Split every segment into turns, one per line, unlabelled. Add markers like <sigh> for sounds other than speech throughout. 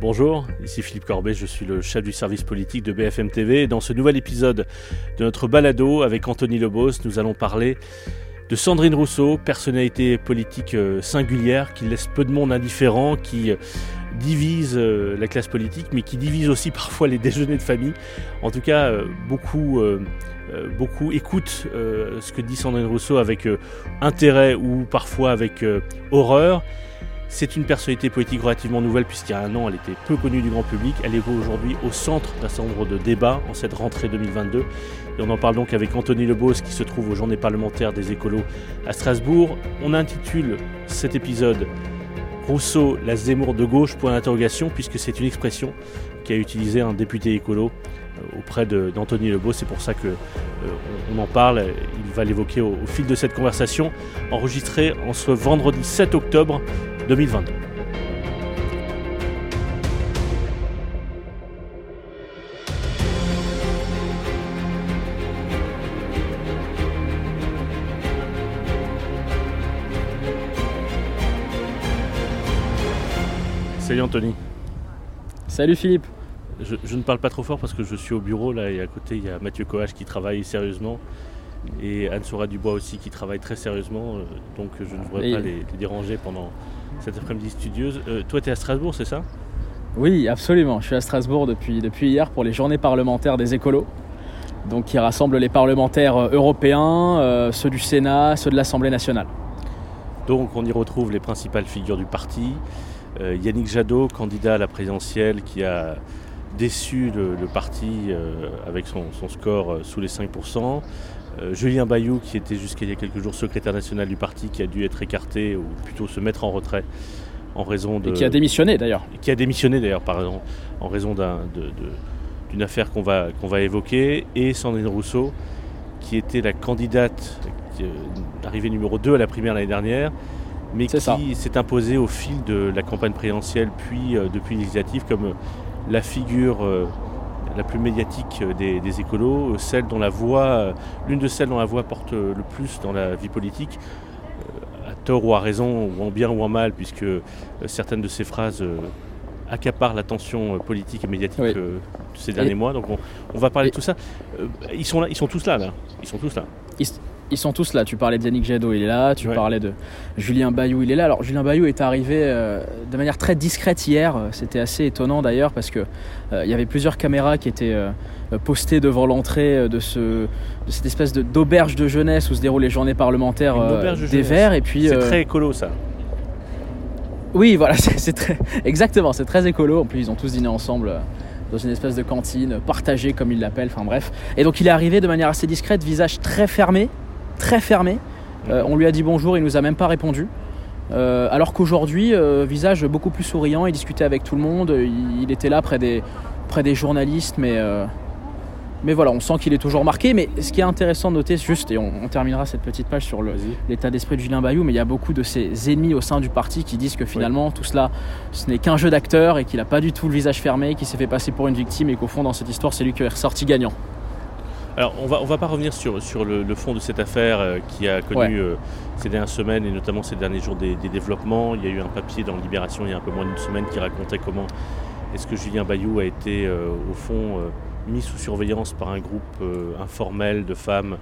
Bonjour, ici Philippe Corbet, je suis le chef du service politique de BFM TV. Dans ce nouvel épisode de notre balado avec Anthony Lebos, nous allons parler de Sandrine Rousseau, personnalité politique euh, singulière qui laisse peu de monde indifférent, qui euh, divise euh, la classe politique, mais qui divise aussi <laughs> parfois les déjeuners de famille. En tout cas, beaucoup, beaucoup écoutent ce que dit Sandrine Rousseau avec intérêt ou parfois avec horreur. C'est une personnalité politique relativement nouvelle puisqu'il y a un an elle était peu connue du grand public. Elle est aujourd'hui au centre d'un certain nombre de débats en cette rentrée 2022. Et on en parle donc avec Anthony Lebos qui se trouve aux journées parlementaires des écolos à Strasbourg. On intitule cet épisode Rousseau, la Zemmour de gauche, point d'interrogation, puisque c'est une expression qu'a utilisé un député écolo euh, auprès d'Anthony Lebos. C'est pour ça qu'on euh, en parle. Il va l'évoquer au, au, fil de cette conversation, enregistrée en ce vendredi 7 octobre 2022. Salut Anthony.
Salut Philippe.
Je, ne parle pas trop fort parce que je suis au bureau là et à côté il y a Mathieu Coach qui travaille sérieusement et Anne Soura Dubois aussi qui travaille très sérieusement euh, donc je ne voudrais pas les, déranger pendant cette après-midi studieuse. Euh, toi tu es à Strasbourg c'est ça?
Oui absolument, je suis à Strasbourg depuis, depuis hier pour les journées parlementaires des écolos donc qui rassemblent les parlementaires euh, européens, ceux du Sénat, ceux de l'Assemblée nationale.
Donc on y retrouve les principales figures du parti. Yannick Jadot, candidat à la présidentielle, qui a déçu le, parti avec son, son score sous les 5%. Euh, Julien Bayou, qui était jusqu'à il y a quelques jours secrétaire national du parti, qui a dû être écarté ou plutôt se mettre en retrait en raison de.
Et qui a démissionné d'ailleurs.
Qui a démissionné d'ailleurs, pardon, en raison d'une affaire qu'on va, qu'on va évoquer. Et Sandrine Rousseau, qui était la candidate euh, arrivée numéro 2 à la primaire l'année dernière, mais qui s'est imposée au fil de la campagne présidentielle, puis euh, depuis législative, comme la figure la plus médiatique euh, des, écolos, celle dont la voix, euh, l'une de celles dont la voix porte le plus dans la vie politique, euh, à tort ou à raison, ou en bien ou en mal, puisque certaines de ces phrases accaparent l'attention politique et médiatique de ces derniers mois. Donc on, va parler de tout ça. ils sont là, ils sont tous là, là. Ils sont tous là
ils sont tous là. Tu parlais de Yannick Jadot, il est là. Tu parlais de Julien Bayou, il est là. Alors Julien Bayou est arrivé euh, de manière très discrète hier. C'était assez étonnant d'ailleurs parce que euh, il y avait plusieurs caméras qui étaient euh, postées devant l'entrée de, ce, cette espèce d'auberge de, jeunesse où se déroulent les journées parlementaires des Verts. Et puis
c'est très écolo ça.
Oui, voilà, <laughs> c'est très exactement, c'est très écolo. En plus, ils ont tous dîné ensemble dans une espèce de cantine partagée comme ils l'appellent. Enfin bref. Et donc il est arrivé de manière assez discrète, visage très fermé très fermé. Euh, on lui a dit bonjour, il nous a même pas répondu. Euh, alors qu'aujourd'hui, euh, visage beaucoup plus souriant, il discutait avec tout le monde, il, était là près des, près des journalistes, mais, mais voilà, on sent qu'il est toujours marqué. Mais ce qui est intéressant de noter, juste, et on, terminera cette petite page sur l'état d'esprit de Julien Bayou, mais il y a beaucoup de ses ennemis au sein du parti qui disent que finalement tout cela, ce n'est qu'un jeu d'acteur et qu'il n'a pas du tout le visage fermé, qu'il s'est fait passer pour une victime et qu'au fond, dans cette histoire, c'est lui qui est ressorti gagnant.
Alors, on va, on va pas revenir sur, sur le, fond de cette affaire euh, qui a connu euh, ces dernières semaines et notamment ces derniers jours des, développements. Il y a eu un papier dans Libération il y a un peu moins d'une semaine qui racontait comment est-ce que Julien Bayou a été, euh, au fond, mis sous surveillance par un groupe informel de femmes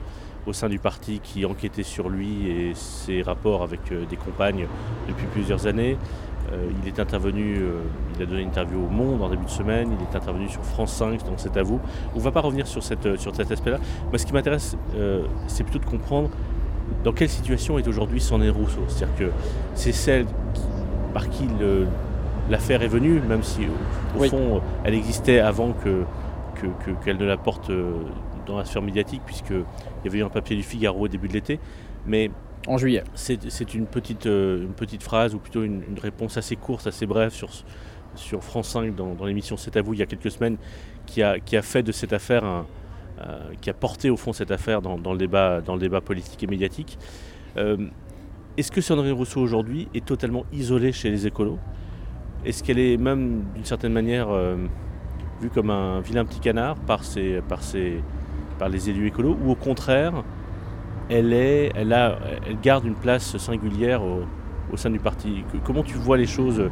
au sein du parti qui enquêtait sur lui et ses rapports avec des compagnes depuis plusieurs années. Euh, il est intervenu, euh, il a donné une interview au Monde en début de semaine, il est intervenu sur France 5, donc c'est à vous. On ne va pas revenir sur, cette, sur cet aspect-là. Moi, ce qui m'intéresse, euh, c'est plutôt de comprendre dans quelle situation est aujourd'hui Sandrine Rousseau. C'est-à-dire que c'est celle par qui l'affaire est venue, même si au fond elle existait avant que, qu'elle ne la porte dans la sphère médiatique, puisqu'il y avait eu un papier du Figaro au début de l'été. Mais
en juillet.
C'est une petite, euh, une petite phrase ou plutôt une, réponse assez courte, assez brève sur, sur France 5 dans, l'émission C'est à vous il y a quelques semaines qui a, fait de cette affaire euh, qui a porté au fond cette affaire dans, le, débat, politique et médiatique. Euh, est-ce que Sandrine Rousseau aujourd'hui est totalement isolée chez les écolos? Est-ce qu'elle est même d'une certaine manière vue comme un vilain petit canard par les élus écolos? Ou au contraire elle, est, elle, a, elle garde une place singulière au, sein du parti. Comment tu vois les choses euh,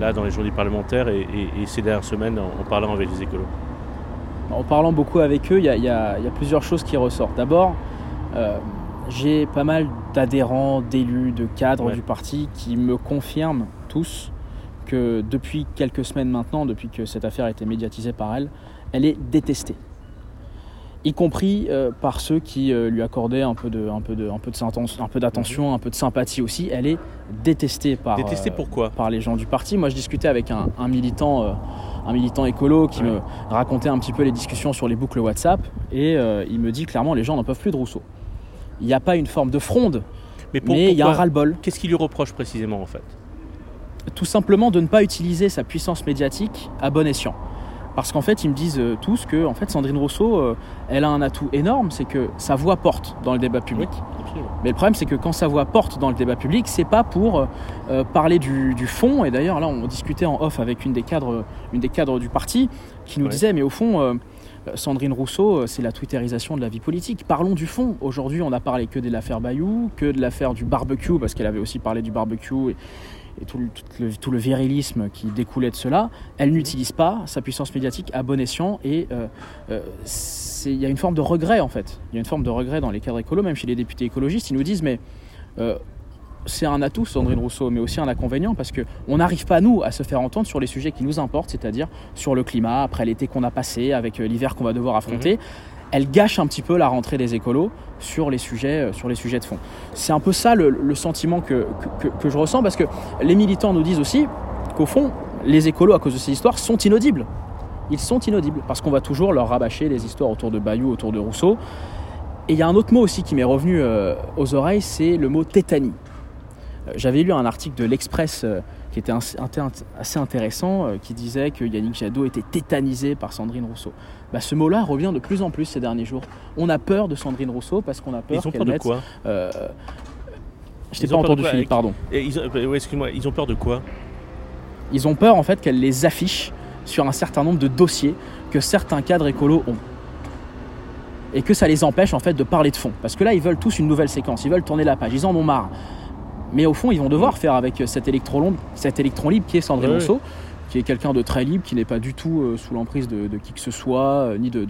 là dans les journées parlementaires et, ces dernières semaines en, parlant avec les écolos?
En parlant beaucoup avec eux, il y, a plusieurs choses qui ressortent. D'abord, j'ai pas mal d'adhérents, d'élus, de cadres du parti qui me confirment tous que depuis quelques semaines maintenant, depuis que cette affaire a été médiatisée par elle, elle est détestée. Y compris euh, par ceux qui euh, lui accordaient un peu de, un peu de, un peu de, un peu d'attention, mhm. un peu de sympathie aussi. Elle est détestée par,
détestée euh, pourquoi?
par les gens du parti. Moi, je discutais avec un, militant, un militant écolo qui me racontait un petit peu les discussions sur les boucles WhatsApp, et il me dit clairement les gens n'en peuvent plus de Rousseau il n'y a pas une forme de fronde, mais, il y a un ras-le-bol.
Qu'est-ce qu'il lui reproche précisément en fait?
Tout simplement de ne pas utiliser sa puissance médiatique à bon escient. Parce qu'en fait, ils me disent euh, tous que en fait, Sandrine Rousseau, euh, elle a un atout énorme, c'est que sa voix porte dans le débat public. Mais le problème, c'est que quand sa voix porte dans le débat public, c'est pas pour euh, parler du, fond. Et d'ailleurs, là, on discutait en off avec une des cadres, une des cadres du parti, qui nous disait, mais au fond, euh, Sandrine Rousseau, c'est la twitterisation de la vie politique. Parlons du fond. Aujourd'hui, on n'a parlé que de l'affaire Bayou, que de l'affaire du barbecue, parce qu'elle avait aussi parlé du barbecue et, tout, le, virilisme qui découlait de cela. Elle n'utilise pas sa puissance médiatique à bon escient et euh, il y a une forme de regret en fait. Il y a une forme de regret dans les cadres écolos, même chez les députés écologistes. Ils nous disent mais c'est un atout, Sandrine Rousseau, mais aussi un inconvénient parce qu'on n'arrive pas, nous, à se faire entendre sur les sujets qui nous importent, c'est-à-dire sur le climat, après l'été qu'on a passé, avec euh, l'hiver qu'on va devoir affronter. Mhm. Elle gâche un petit peu la rentrée des écolos sur les sujets, euh, sur les sujets de fond. C'est un peu ça le, sentiment que, que, je ressens parce que les militants nous disent aussi qu'au fond, les écolos, à cause de ces histoires, sont inaudibles. Ils sont inaudibles parce qu'on va toujours leur rabâcher les histoires autour de Bayou, autour de Rousseau. Et il y a un autre mot aussi qui m'est revenu euh, aux oreilles, c'est le mot tétanie. Euh, j'avais lu un article de l'Express qui était assez intéressant, euh, qui disait que Yannick Jadot était tétanisé par Sandrine Rousseau. Bah, ce mot-là revient de plus en plus ces derniers jours. On a peur de Sandrine Rousseau parce qu'on a peur qu'elle mette...
Quoi
euh, je t'ai pas entendu Philippe, pardon.
ils, excuse-moi, ils ont peur de quoi
Ils ont peur en fait qu'elle les affiche sur un certain nombre de dossiers que certains cadres écolos ont et que ça les empêche en fait de parler de fond. Parce que là, ils veulent tous une nouvelle séquence, ils veulent tourner la page, ils en ont marre. Mais au fond, ils vont devoir faire avec cet électron, cet électron libre qui est Sandrine Rousseau, qui est quelqu'un de très libre, qui n'est pas du tout euh, sous l'emprise de, qui que ce soit, euh, ni, de,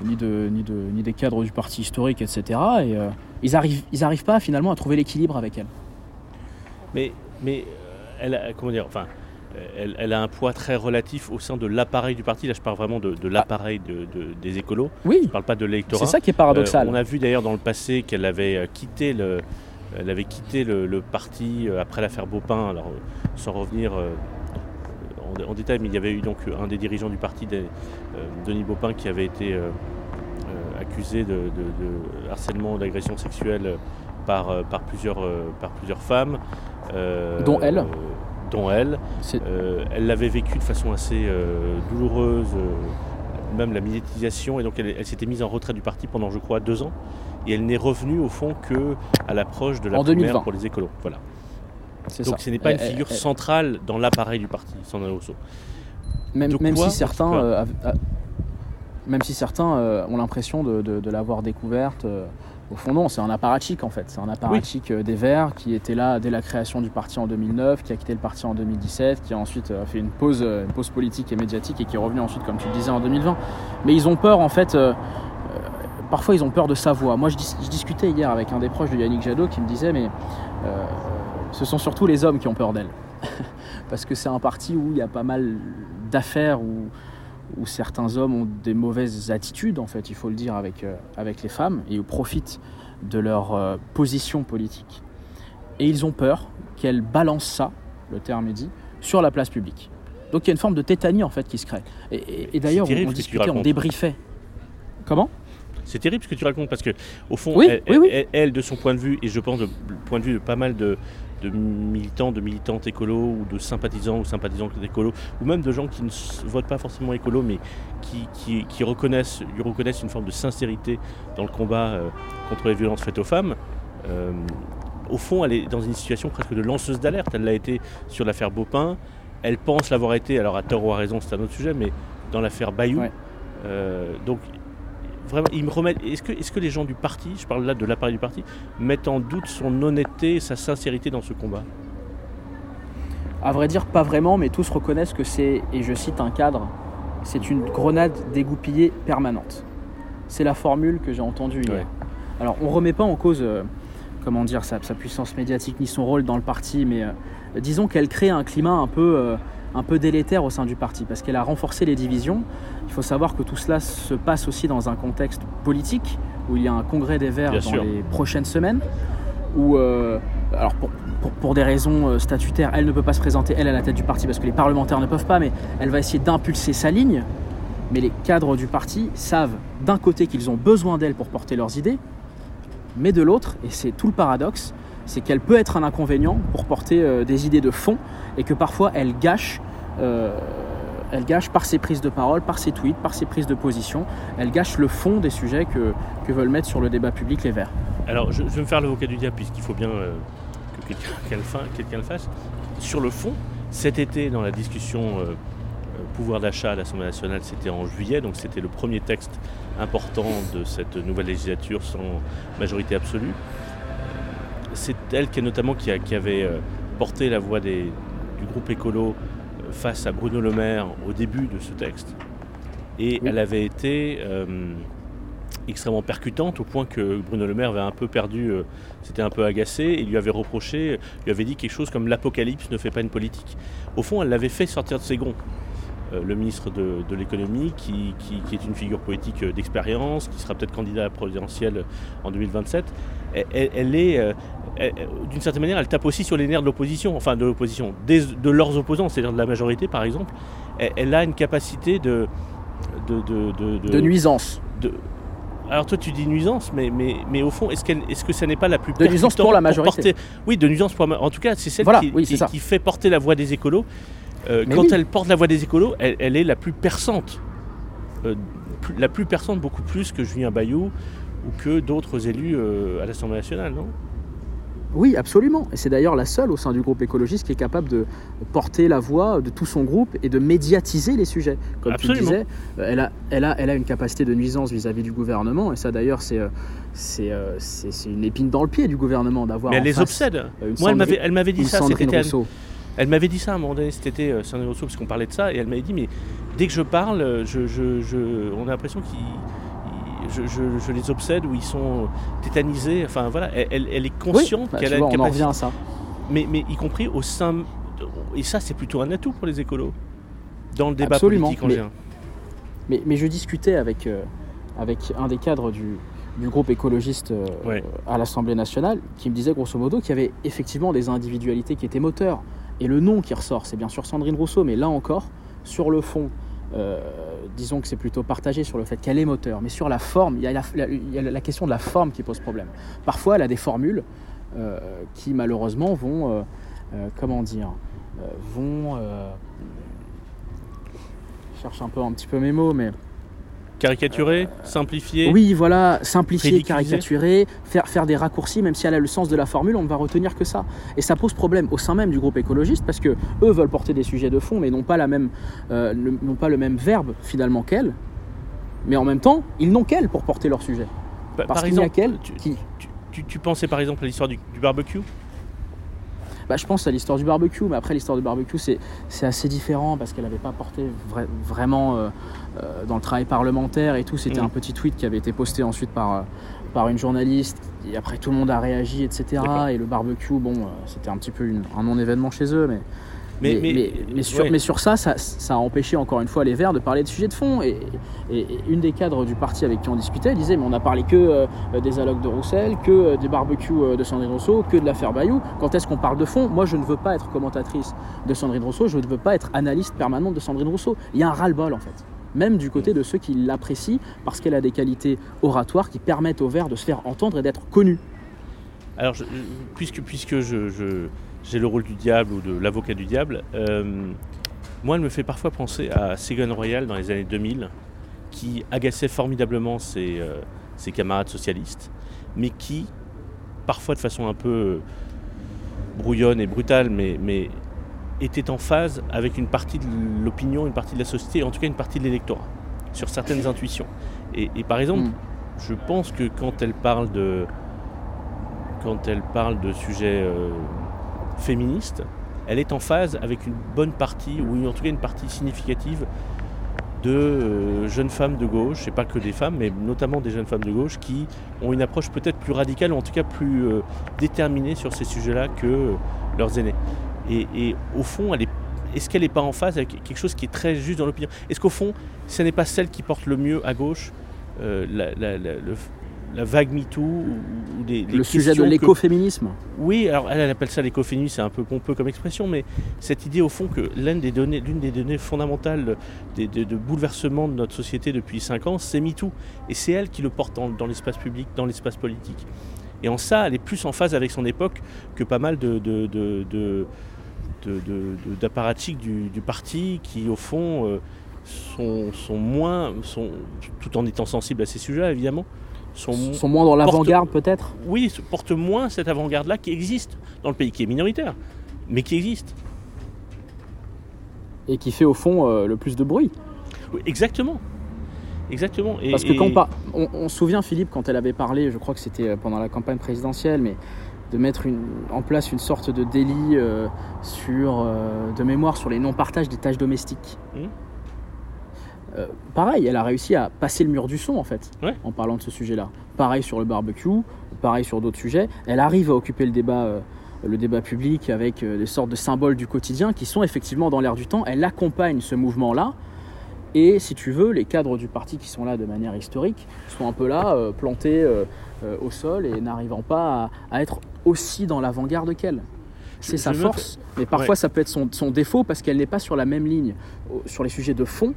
ni, de, ni, de, ni des cadres du parti historique, etc. Et euh, ils n'arrivent ils arrivent pas finalement à trouver l'équilibre avec elle.
Mais, mais elle, a, comment dire, enfin, elle, elle, a un poids très relatif au sein de l'appareil du parti. Là, je parle vraiment de, l'appareil de, des écolos.
Oui.
Je ne parle pas de l'électorat.
C'est ça qui est paradoxal.
on a vu d'ailleurs dans le passé qu'elle avait quitté le, elle avait quitté le, parti euh, après l'affaire Baupin, alors euh, sans revenir euh, en, détail, mais il y avait eu donc un des dirigeants du parti, Denis Baupin, qui avait été accusé de, harcèlement, d'agression sexuelle par, par, plusieurs, par plusieurs femmes.
dont elle
Dont elle. elle l'avait vécu de façon assez douloureuse, même la médiatisation, et donc elle, elle s'était mise en retrait du parti pendant, je crois, deux ans et elle n'est revenue au fond que à l'approche de la primaire pour les écolos. Voilà. Donc ce n'est pas une figure centrale dans l'appareil du parti, Sandrine Rousseau.
Même, même, si certains, euh, même si certains euh, ont l'impression de, l'avoir découverte, euh, au fond non, c'est un apparatchik en fait. C'est un apparatchik des Verts qui était là dès la création du parti en 2009, qui a quitté le parti en 2017, qui a ensuite fait une pause, une pause politique et médiatique et qui est revenu ensuite, comme tu le disais, en 2020. Mais ils ont peur en fait parfois ils ont peur de sa voix. Moi je, discutais hier avec un des proches de Yannick Jadot qui me disait mais euh, ce sont surtout les hommes qui ont peur d'elle. <laughs> Parce que c'est un parti où il y a pas mal d'affaires, où, où, certains hommes ont des mauvaises attitudes en fait, il faut le dire, avec, euh, avec les femmes, et où profitent de leur euh, position politique. Et ils ont peur qu'elle balance ça, le terme est dit, sur la place publique. Donc il y a une forme de tétanie en fait qui se crée. Et, d'ailleurs on, discutait, on débriefait. Comment?
C'est terrible ce que tu racontes parce que, au fond, elle, de son point de vue, et je pense du point de vue de pas mal de, militants, de militantes écolos ou de sympathisants ou sympathisantes écolos, ou même de gens qui ne votent pas forcément écolo, mais qui, qui, reconnaissent, lui reconnaissent une forme de sincérité dans le combat euh, contre les violences faites aux femmes. Euh, au fond, elle est dans une situation presque de lanceuse d'alerte. Elle l'a été sur l'affaire Baupin. Elle pense l'avoir été, alors à tort ou à raison, c'est un autre sujet, mais dans l'affaire Bayou. Euh, donc vraiment, ils me remettent. Est-ce que, est-ce que les gens du parti, je parle là de l'appareil du parti, mettent en doute son honnêteté et sa sincérité dans ce combat?
À vrai dire, pas vraiment, mais tous reconnaissent que c'est, et je cite un cadre, c'est une grenade dégoupillée permanente. C'est la formule que j'ai entendue hier.
Ouais.
Alors, on remet pas en cause, euh, comment dire, sa, sa puissance médiatique ni son rôle dans le parti, mais euh, disons qu'elle crée un climat un peu, euh, un peu délétère au sein du parti, parce qu'elle a renforcé les divisions. Il faut savoir que tout cela se passe aussi dans un contexte politique, où il y a un congrès des Verts
Bien
dans
sûr.
les prochaines semaines, où, euh, alors pour, pour- pour des raisons euh, statutaires, elle ne peut pas se présenter, elle, à la tête du parti, parce que les parlementaires ne peuvent pas, mais elle va essayer d'impulser sa ligne. Mais les cadres du parti savent d'un côté qu'ils ont besoin d'elle pour porter leurs idées, mais de l'autre, et c'est tout le paradoxe, c'est qu'elle peut être un inconvénient pour porter euh, des idées de fond et que parfois elle gâche, euh, elle gâche par ses prises de parole, par ses tweets, par ses prises de position, elle gâche le fond des sujets que, veulent mettre sur le débat public les Verts.
Alors, je, vais me faire l'avocat du diable, puisqu'il faut bien euh, que quelqu'un <laughs> le fasse. Sur le fond, cet été, dans la discussion pouvoir d'achat à l'Assemblée nationale, c'était en juillet, donc c'était le premier texte important de cette nouvelle législature sans majorité absolue. C'est elle qui, notamment qui, a- qui avait euh, porté la voix des- du groupe écolo euh, face à Bruno Le Maire au début de ce texte. Et
Oui.
elle avait été euh, extrêmement percutante au point que Bruno Le Maire avait un peu perdu, euh, s'était un peu agacé et lui avait reproché, lui avait dit quelque chose comme l'apocalypse ne fait pas une politique. Au fond, elle l'avait fait sortir de ses gonds. Euh, le ministre de, de l'économie, qui, qui- qui est une figure politique euh, d'expérience, qui sera peut-être candidat à la présidentielle en 2027, elle, est, euh, d'une certaine manière, elle tape aussi sur les nerfs de l'opposition, enfin de l'opposition, de leurs opposants, c'est-à-dire de la majorité par exemple. Elle, elle a une capacité de, de, de, de-
De nuisance.
Alors toi tu dis nuisance, mais, mais, mais au fond, est-ce, qu'elle, est-ce que ça n'est pas la plus
De nuisance pour la majorité.
porter- Oui, de nuisance pour En tout cas, c'est celle
Voilà,
qui,
oui,
qui fait porter la voix des écolos. Euh, quand
oui.
elle porte la voix des écolos, elle, elle est la plus perçante. Euh, plus- la plus perçante, beaucoup plus que Julien Bayou ou que d'autres élus euh, à l'Assemblée nationale, non?
Oui, absolument. Et c'est d'ailleurs la seule au sein du groupe écologiste qui est capable de porter la voix de tout son groupe et de médiatiser les sujets. Comme tu le
Absolument.
disais, euh, elle a, elle, a, elle a une capacité de nuisance vis-à-vis du gouvernement. Et ça, d'ailleurs, c'est, une épine dans le pied du gouvernement d'avoir.
Mais elle les obsède. Moi, elle m'avait, dit ça été. Elle, m'avait dit ça à un moment donné cet été, euh, Rousseau, parce qu'on parlait de ça, et elle m'avait dit, mais dès que je parle, euh, je, je- je- on a l'impression qu'ils... ils- Je, je- je les obsède ou ils sont tétanisés. Enfin voilà, elle, est
Oui,
consciente
bah,
qu'elle a une
on en
capacité
revient à ça.
mais, mais y compris au sein. de- Et ça, c'est plutôt un atout pour les écolos. Dans le débat
Absolument,
politique en
mais-
général.
Mais, mais je discutais avec, euh, avec un des cadres du, du groupe écologiste euh,
Ouais.
à l'Assemblée nationale qui me disait grosso modo qu'il y avait effectivement des individualités qui étaient moteurs. Et le nom qui ressort, c'est bien sûr Sandrine Rousseau, mais là encore, sur le fond, euh, disons que c'est plutôt partagé sur le fait qu'elle est moteur. Mais sur la forme, il y, a la, question de la forme qui pose problème. Parfois, elle a des formules euh, qui malheureusement vont, euh, comment dire, vont... je cherche un peu un petit peu mes mots, mais
Caricaturé, simplifié.
oui, voilà, simplifier, caricaturer, faire, faire des raccourcis, même si elle a le sens de la formule, on ne va retenir que ça. Et ça pose problème au sein même du groupe écologiste parce que eux veulent porter des sujets de fond, mais n'ont pas, la même, euh, le- n'ont pas le même verbe finalement qu'elle. Mais en même temps, ils n'ont qu'elle pour porter leur sujet.
Pa-
Parce
par
qu'il n'y a
exemple,
qu'elle
tu,
qui.
tu- tu- tu pensais par exemple à l'histoire du, du barbecue?
Bah, je pense à l'histoire du barbecue, mais après l'histoire du barbecue, c'est, assez différent parce qu'elle n'avait pas porté vra- vraiment euh, euh, dans le travail parlementaire et tout. C'était
Mm.
un petit tweet qui avait été posté ensuite par, euh, par une journaliste. Et après, tout le monde a réagi, etc. Et le barbecue, bon, c'était un petit peu une- un non-événement chez eux, mais.
Mais-
Mais,
mais-
sur,
ouais.
mais sur ça, ça, ça a empêché encore une fois les Verts de parler de sujets de fond. Et, et- et une des cadres du parti avec qui on discutait elle disait Mais on a parlé que euh, des allocs de Roussel, que euh, des barbecues euh, de Sandrine Rousseau, que de l'affaire Bayou. Quand est-ce qu'on parle de fond? Moi, je ne veux pas être commentatrice de Sandrine Rousseau, je ne veux pas être analyste permanente de Sandrine Rousseau. Il y a un ras-le-bol en fait. Même du côté de ceux qui l'apprécient parce qu'elle a des qualités oratoires qui permettent aux Verts de se faire entendre et d'être connus.
Alors, je- puisque, puisque je, je- j'ai le rôle du diable ou de l'avocat du diable, euh, moi, elle me fait parfois penser à Ségolène Royal dans les années 2000, qui agaçait formidablement ses, euh, ses camarades socialistes, mais qui, parfois de façon un peu brouillonne et brutale, mais, mais était en phase avec une partie de l'opinion, une partie de la société, en tout cas une partie de l'électorat, sur certaines intuitions. Et, et par exemple,
Mm.
je pense que quand elle parle de, quand elle parle de sujets euh, féministes, elle est en phase avec une bonne partie, ou en tout cas une partie significative de euh, jeunes femmes de gauche, et pas que des femmes, mais notamment des jeunes femmes de gauche qui ont une approche peut-être plus radicale, ou en tout cas plus euh, déterminée sur ces sujets-là que euh, leurs aînés. Et, au fond, est, est-ce qu'elle n'est pas en phase avec quelque chose qui est très juste dans l'opinion? Est-ce qu'au fond, ce n'est pas celle qui porte le mieux à gauche le, la vague MeToo ou,
Le sujet de l'écoféminisme
Oui, alors elle, appelle ça l'écoféminisme, c'est un peu pompeux comme expression, mais cette idée au fond que l'une des données, l'une des données fondamentales de, bouleversement de notre société depuis 5 ans, c'est MeToo. Et c'est elle qui le porte dans, l'espace public, dans l'espace politique. Et en ça, elle est plus en phase avec son époque que pas mal de, d'apparatchiks du, parti qui, au fond, euh, sont, sont, moins, sont, tout en étant sensibles à ces sujets, évidemment,
sont, moins dans l'avant-garde peut-être?
Oui, portent moins cette avant-garde-là qui existe dans le pays, qui est minoritaire, mais qui existe.
Et qui fait au fond euh, le plus de bruit.
Oui, exactement. Exactement.
Parce que quand on, se souvient Philippe quand elle avait parlé, je crois que c'était euh, pendant la campagne présidentielle, mais de mettre en place une sorte de délit euh, sur, de mémoire sur les non-partages des tâches domestiques. Hum. Euh, pareil, elle a réussi à passer le mur du son en fait, en parlant de ce sujet-là. Pareil sur le barbecue, pareil sur d'autres sujets. Elle arrive à occuper le débat, euh, le débat public avec euh, des sortes de symboles du quotidien qui sont effectivement dans l'air du temps. Elle accompagne ce mouvement-là. Et si tu veux, les cadres du parti qui sont là de manière historique sont un peu là, plantés au sol et n'arrivant pas à, être aussi dans l'avant-garde qu'elle. C'est sa force, mais parfois ça peut être son, son défaut parce qu'elle n'est pas sur la même ligne sur les sujets de fond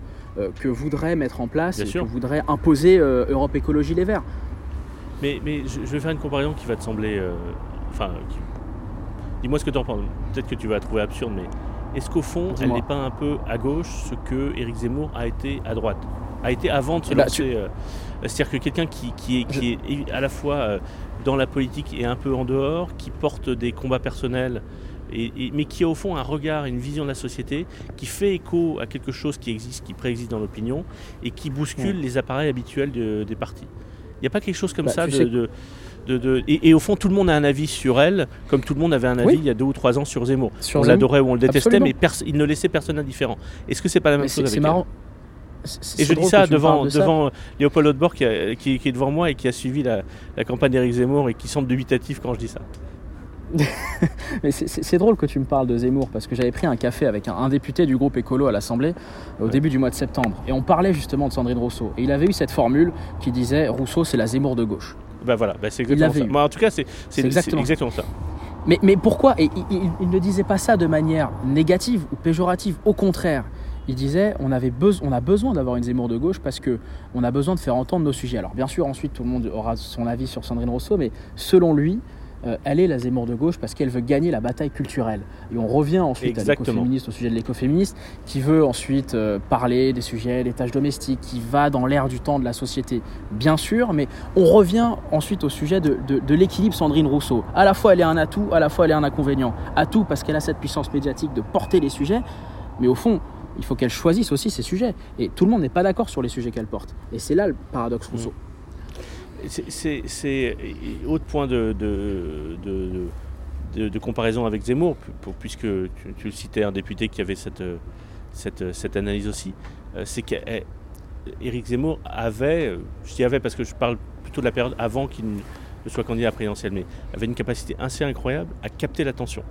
que voudrait mettre en place et que voudrait imposer euh, Europe Écologie Les Verts.
Mais, mais je, vais faire une comparaison qui va te sembler. Euh, enfin, dis-moi ce que tu en penses. Peut-être que tu vas la trouver absurde, mais est-ce qu'au fond, elle n'est pas un peu à gauche ce que Éric Zemmour a été à droite? A été avant de se bah, lancer. C'est-à-dire que quelqu'un qui, qui, est, qui est à la fois dans la politique et un peu en dehors, qui porte des combats personnels mais qui a au fond un regard, une vision de la société qui fait écho à quelque chose qui existe, qui préexiste dans l'opinion et qui bouscule les appareils habituels des partis. Il n'y a pas quelque chose comme bah, ça de, de, et, au fond, tout le monde a un avis sur elle, comme tout le monde avait un avis il y a deux ou trois ans sur Zemmour. on l'adorait ou on le détestait, mais il ne laissait personne indifférent. Est-ce que c'est pas la même chose
C'est marrant.
Et je dis ça devant, devant Léopold Hautebord qui, qui, est devant moi et qui a suivi la, la campagne d'Éric Zemmour et qui semble dubitatif quand je dis ça. <laughs>
Mais c'est drôle que tu me parles de Zemmour parce que j'avais pris un café avec un, député du groupe écolo à l'Assemblée au début du mois de septembre et on parlait justement de Sandrine Rousseau et il avait eu cette formule qui disait Rousseau c'est la Zemmour de gauche.
Ben voilà, ben c'est exactement ça. en tout cas c'est exactement, ça.
Mais, mais pourquoi et il, ne disait pas ça de manière négative ou péjorative, au contraire. Il disait on, avait on a besoin d'avoir une Zemmour de gauche parce que on a besoin de faire entendre nos sujets. Alors bien sûr ensuite tout le monde aura son avis sur Sandrine Rousseau, mais selon lui, euh, elle est la Zemmour de gauche parce qu'elle veut gagner la bataille culturelle. Et on revient ensuite à l'écoféministe, au sujet de l'écoféministe, qui veut ensuite euh, parler des sujets des tâches domestiques, qui va dans l'air du temps de la société, bien sûr, mais on revient ensuite au sujet de, de l'équilibre Sandrine Rousseau. À la fois elle est un atout, à la fois elle est un inconvénient. Atout parce qu'elle a cette puissance médiatique de porter les sujets, mais au fond, il faut qu'elle choisisse aussi ses sujets. Et tout le monde n'est pas d'accord sur les sujets qu'elle porte. Et c'est là le paradoxe Rousseau.
C'est autre point de, de, de, comparaison avec Zemmour, puisque tu, le citais, un député qui avait cette, cette, cette analyse aussi. Euh, c'est qu'Éric eh, Zemmour avait, euh, je dis avait parce que je parle plutôt de la période avant qu'il ne soit candidat à la présidentielle, mais avait une capacité assez incroyable à capter l'attention.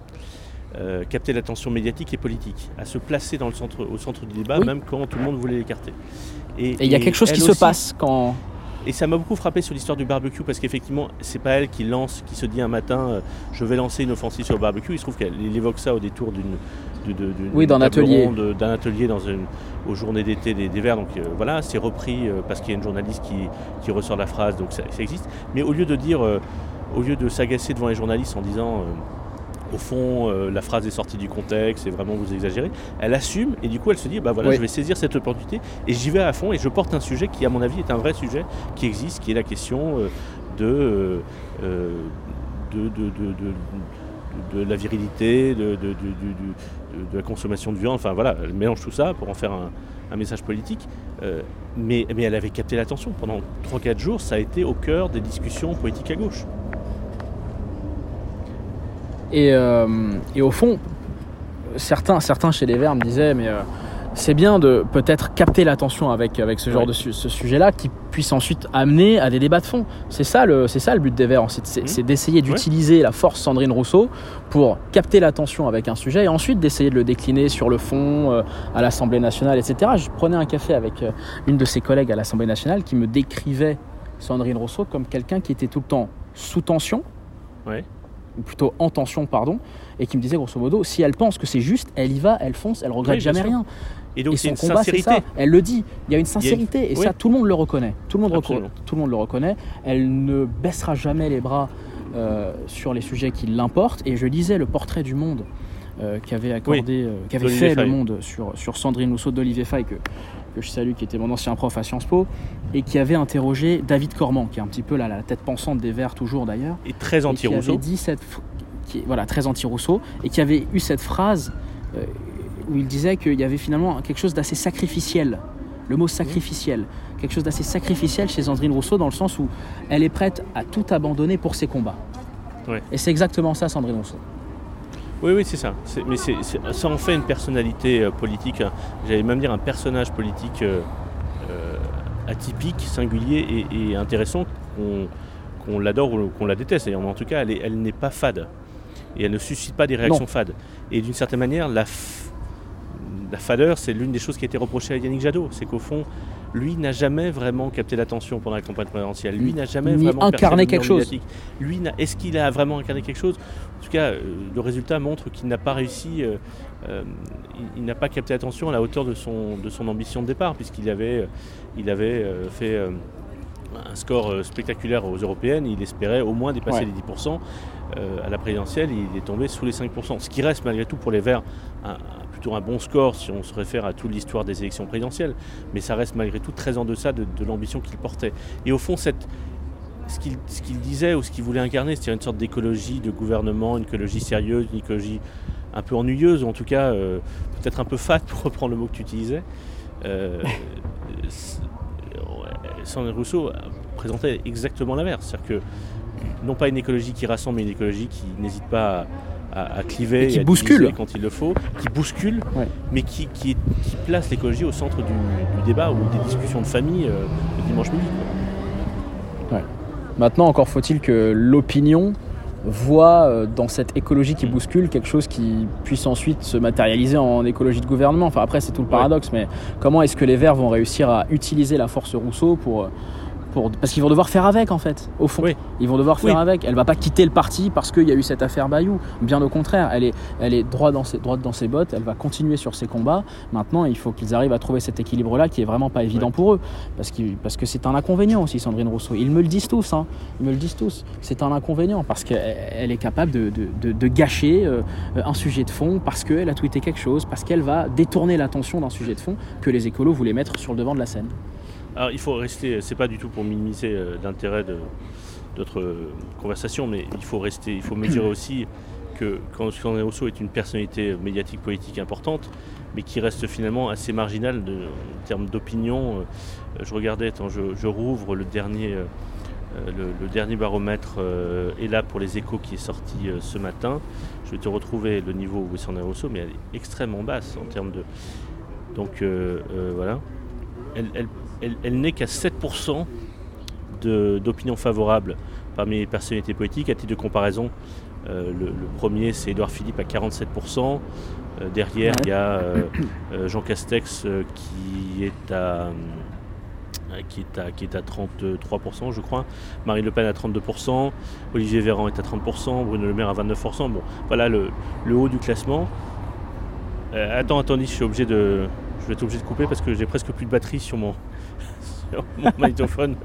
Euh, capter l'attention médiatique et politique, à se placer dans le centre, au centre du débat, même quand tout le monde voulait l'écarter.
Et il y a quelque chose qui se passe quand,
et ça m'a beaucoup frappé sur l'histoire du barbecue parce qu'effectivement, c'est pas elle qui lance, qui se dit un matin, euh, je vais lancer une offensive sur le barbecue. Il se trouve qu'elle évoque ça au détour d'une,
oui, d'un atelier,
d'un atelier dans une, aux journées d'été des, Verts. Donc euh, voilà, c'est repris euh, parce qu'il y a une journaliste qui, qui ressort la phrase, donc ça, existe. Mais au lieu de dire, au lieu de s'agacer devant les journalistes en disant au fond, euh, la phrase est sortie du contexte et vraiment vous exagérez. Elle assume et du coup elle se dit bah voilà, je vais saisir cette opportunité et j'y vais à fond et je porte un sujet qui, à mon avis, est un vrai sujet qui existe, qui est la question euh, euh, de, de, de, de, la virilité, de, la consommation de viande. Enfin voilà, elle mélange tout ça pour en faire un, un message politique. mais, mais elle avait capté l'attention. Pendant 3-4 jours, ça a été au cœur des discussions politiques à gauche.
Euh, et, au fond, certains, certains chez les Verts me disaient, mais euh, c'est bien de peut-être capter l'attention avec, avec ce genre
Ouais.
de su- ce sujet-là qui puisse ensuite amener à des débats de fond. C'est ça le, ça le but des Verts, c'est, c'est- c'est d'essayer d'utiliser la force Sandrine Rousseau pour capter l'attention avec un sujet et ensuite d'essayer de le décliner sur le fond, euh, à l'Assemblée nationale, etc. Je prenais un café avec une de ses collègues à l'Assemblée nationale qui me décrivait Sandrine Rousseau comme quelqu'un qui était tout le temps sous tension,
Ouais.
Ou plutôt en tension, pardon, et qui me disait grosso modo, si elle pense que c'est juste, elle y va, elle fonce, elle regrette
Oui,
jamais
sûr.
rien.
Et donc
et
c'est
son
une
combat, c'est
sincérité.
ça. Elle le dit. Il y a une sincérité, et
oui.
ça, tout le monde le reconnaît. Tout le monde, reco-
Absolument.
tout le monde le reconnaît. Elle ne baissera jamais les bras euh, sur les sujets qui l'importent. Et je lisais le portrait du Monde euh, qu'avait accordé, euh, qu'avait fait le. Monde sur, sur Sandrine Rousseau d'Olivier Faye, que, que je salue, qui était mon ancien prof à Sciences Po, et qui avait interrogé David Cormand, qui est un petit peu la, la tête pensante des Verts toujours d'ailleurs
Et très anti-Rousseau.
avait dit cette, qui, voilà, très anti-Rousseau, et qui avait eu cette phrase euh, où il disait qu'il y avait finalement quelque chose d'assez sacrificiel. Le mot sacrificiel, quelque chose d'assez sacrificiel chez Sandrine Rousseau dans le sens où elle est prête à tout abandonner pour ses combats. Et c'est exactement ça, Sandrine Rousseau.
Oui, oui, c'est ça. Mais ça en fait une personnalité euh, politique, hein. j'allais même dire un personnage politique euh, euh, atypique, singulier et, et intéressant, qu'on, qu'on l'adore ou qu'on la déteste. Mais en tout cas, elle, est- elle n'est pas fade. Et elle ne suscite pas des réactions fades. Et d'une certaine manière, la, f- la fadeur, c'est l'une des choses qui a été reprochée à Yannick Jadot. C'est qu'au fond, lui n'a jamais vraiment capté l'attention pendant la campagne présidentielle. Lui n'a jamais
Ni
vraiment
incarné quelque chose.
Lui, est-ce qu'il a vraiment incarné quelque chose? En tout cas, euh, le résultat montre qu'il n'a pas réussi, euh, euh, il, il n'a pas capté l'attention à la hauteur de son, de son ambition de départ, puisqu'il avait, il avait euh, fait un score spectaculaire aux européennes. Il espérait au moins dépasser
Ouais.
les 10%. Euh, à la présidentielle, il est tombé sous les 5%. Ce qui reste malgré tout pour les Verts un- plutôt un bon score si on se réfère à toute l'histoire des élections présidentielles. Mais ça reste malgré tout très en deçà de, l'ambition qu'il portait. Et au fond, cette, ce qu'il disait ou ce qu'il voulait incarner, c'est-à-dire une sorte d'écologie de gouvernement, une écologie sérieuse, une écologie un peu ennuyeuse, ou en tout cas euh, peut-être un peu fat <laughs> pour reprendre le mot que tu utilisais. Euh, <laughs> Rousseau présentait exactement l'inverse. C'est-à-dire que non pas une écologie qui rassemble, mais une écologie qui n'hésite pas à, à- à cliver,
Et qui
à
bouscule.
quand il le faut, qui bouscule,
Ouais.
mais qui, qui, qui place l'écologie au centre du, du débat ou des discussions de famille euh, le dimanche midi. quoi.
Maintenant, encore faut-il que l'opinion voit euh, dans cette écologie qui bouscule quelque chose qui puisse ensuite se matérialiser en écologie de gouvernement. Enfin après c'est tout le
Ouais.
paradoxe, mais comment est-ce que les Verts vont réussir à utiliser la force Rousseau pour... pour parce qu'ils vont devoir faire avec en fait, au fond.
Oui.
Ils vont devoir faire
Oui.
avec. Elle va pas quitter le parti parce qu'il y a eu cette affaire Bayou. Bien au contraire, elle est, elle est droite dans, ses, droite dans ses bottes, elle va continuer sur ses combats. Maintenant, il faut qu'ils arrivent à trouver cet équilibre-là qui est vraiment pas évident pour eux. Parce, que c'est un inconvénient aussi, Sandrine Rousseau. Ils me le disent tous, hein. ils me le disent tous. C'est un inconvénient parce qu'elle elle est capable de, de- de- de gâcher euh, un sujet de fond parce qu'elle a tweeté quelque chose, parce qu'elle va détourner l'attention d'un sujet de fond que les écolos voulaient mettre sur le devant de la scène.
Alors il faut rester, c'est pas du tout pour minimiser euh, l'intérêt de notre euh, conversation, mais il faut rester, il faut mesurer <clears throat> aussi que quand Sandrine Rousseau est une personnalité médiatique politique importante, mais qui reste finalement assez marginale de- en termes d'opinion. Euh, Je regardais, attends, je, je rouvre le dernier, le, le dernier baromètre est là pour les échos qui est sorti ce matin. Je vais te retrouver le niveau où est Sandrine Rousseau, mais elle est extrêmement basse en termes de. Donc euh, euh, voilà. Elle, elle- elle- n'est qu'à 7% de- d'opinion favorable parmi les personnalités politiques. À titre de comparaison, euh, le, premier c'est Édouard Philippe à 47%. Euh, derrière, il y a euh, Jean Castex qui est à. Qui est, à, qui est à 33%, je crois. Marine Le Pen à 32%. Olivier Véran est à 30%. Bruno Le Maire à 29%. Bon, voilà le, le haut du classement. Attends, attendez, je suis obligé de. Je vais être obligé de couper parce que j'ai presque plus de batterie sur mon, <laughs> mon magnétophone.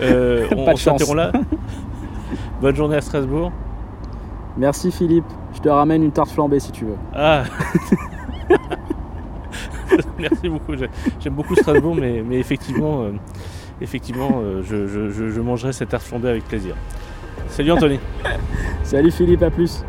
Euh, on on s'interrompt là. <laughs> Bonne journée à Strasbourg.
Merci Philippe, je te ramène une tarte flambée si tu veux.
Ah <laughs> Merci beaucoup. J'ai- J'aime beaucoup Strasbourg, mais, mais effectivement, euh, effectivement euh, je- je mangerai cette tarte flambée avec plaisir. Salut Anthony.
Salut Philippe, à plus.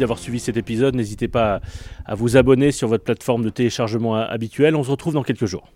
D'avoir suivi cet épisode. N'hésitez pas à vous abonner sur votre plateforme de téléchargement habituelle. On se retrouve dans quelques jours.